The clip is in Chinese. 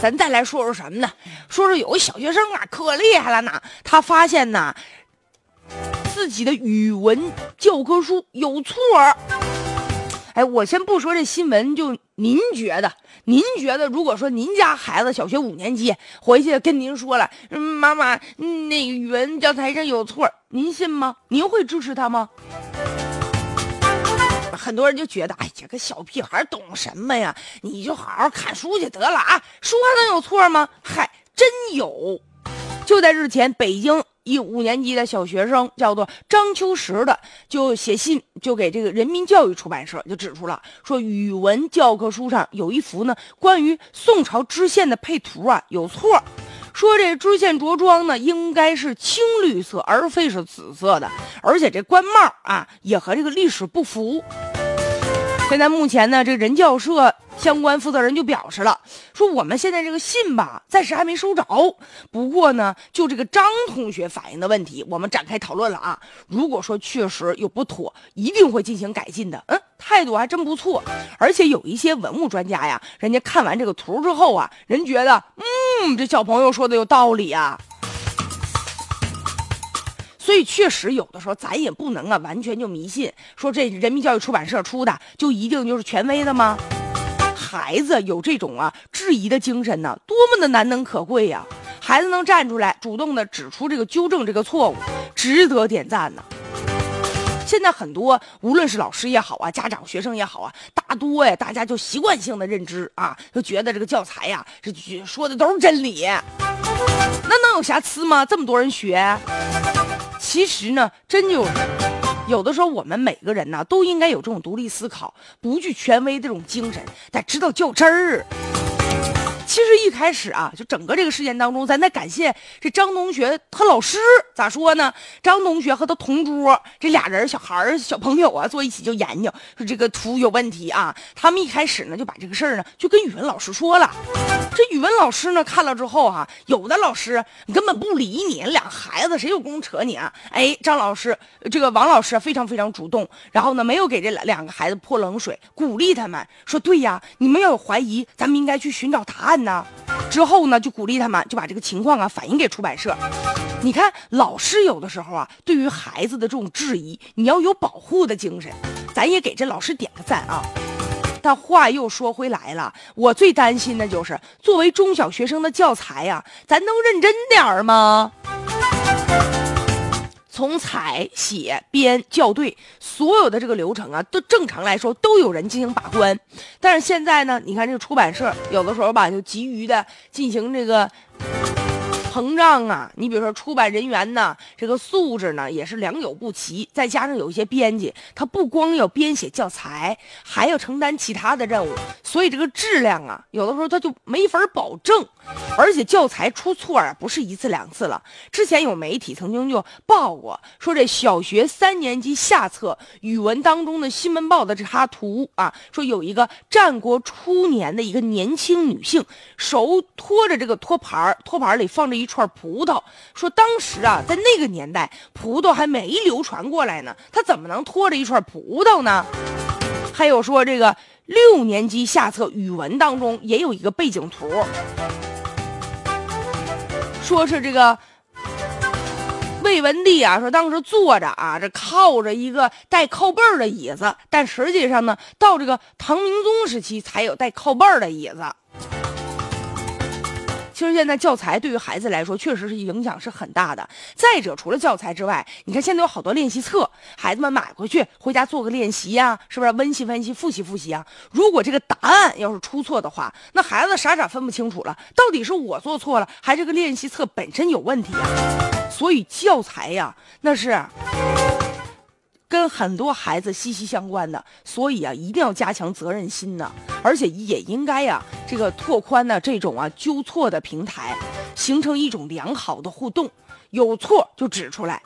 咱再来说说什么呢？说说有个小学生啊，可厉害了呢，他发现呢。自己的语文教科书有错儿，哎，我先不说这新闻，就您觉得，您觉得，如果说您家孩子小学五年级回去跟您说了，妈妈，那语文教材上有错，您信吗？您会支持他吗？很多人就觉得，哎呀，个小屁孩懂什么呀？你就好好看书去得了啊，书还能有错吗？嗨，真有！就在日前，北京。一五年级的小学生叫做张秋实的，就写信就给这个人民教育出版社就指出了，说语文教科书上有一幅呢关于宋朝知县的配图啊有错，说这知县着装呢应该是青绿色而非是紫色的，而且这官帽啊也和这个历史不符。现在目前呢，这人教社。相关负责人就表示了，说我们现在这个信吧，暂时还没收着。不过呢，就这个张同学反映的问题，我们展开讨论了啊。如果说确实有不妥，一定会进行改进的。嗯，态度还真不错。而且有一些文物专家呀，人家看完这个图之后啊，人觉得，嗯，这小朋友说的有道理啊。所以确实有的时候咱也不能啊，完全就迷信，说这人民教育出版社出的就一定就是权威的吗？孩子有这种啊质疑的精神呢，多么的难能可贵呀！孩子能站出来，主动的指出这个纠正这个错误，值得点赞呢。现在很多无论是老师也好啊，家长学生也好啊，大多呀大家就习惯性的认知啊，就觉得这个教材呀这说的都是真理，那能有瑕疵吗？这么多人学，其实呢，真就是。有的时候，我们每个人呢，都应该有这种独立思考、不惧权威的这种精神，得知道较真儿。其实一开始啊，就整个这个事件当中，咱得感谢这张同学和老师。咋说呢？张同学和他同桌这俩人，小孩、小朋友啊，坐一起就研究，说这个图有问题啊。他们一开始呢，就把这个事儿呢，就跟语文老师说了。这语文老师呢，看了之后哈，有的老师你根本不理你，俩孩子谁有功夫扯你啊？哎，张老师，这个王老师非常非常主动，然后呢，没有给这两个孩子泼冷水，鼓励他们说：“对呀，你们要有怀疑，咱们应该去寻找答案呢。”之后呢，就鼓励他们，就把这个情况啊反映给出版社。你看老。师有的时候啊，对于孩子的这种质疑，你要有保护的精神，咱也给这老师点个赞啊。但话又说回来了，我最担心的就是，作为中小学生的教材呀，咱能认真点儿吗？从采、写、编、校对，所有的这个流程啊，都正常来说都有人进行把关。但是现在呢，你看这个出版社有的时候吧，就急于的进行这个。膨胀啊！你比如说出版人员呢，这个素质呢也是良莠不齐，再加上有一些编辑，他不光要编写教材，还要承担其他的任务，所以这个质量啊，有的时候他就没法保证。而且教材出错啊，不是一次两次了。之前有媒体曾经就报过，说这小学三年级下册语文当中的新闻报的这插图啊，说有一个战国初年的一个年轻女性，手托着这个托盘托盘里放着一。串葡萄，说当时啊，在那个年代，葡萄还没流传过来呢，她怎么能托着一串葡萄呢？还有说这个六年级下册语文当中也有一个背景图，说是这个魏文帝啊，说当时坐着啊，这靠着一个带靠背儿的椅子，但实际上呢，到这个唐明宗时期才有带靠背儿的椅子。其实现在教材对于孩子来说，确实是影响是很大的。再者，除了教材之外，你看现在有好多练习册，孩子们买回去回家做个练习呀，是不是温习温习、复习复习啊？如果这个答案要是出错的话，那孩子傻傻分不清楚了，到底是我做错了，还是这个练习册本身有问题啊？所以教材呀，那是。跟很多孩子息息相关的，所以啊，一定要加强责任心呢，而且也应该呀，这个拓宽呢这种啊纠错的平台，形成一种良好的互动，有错就指出来，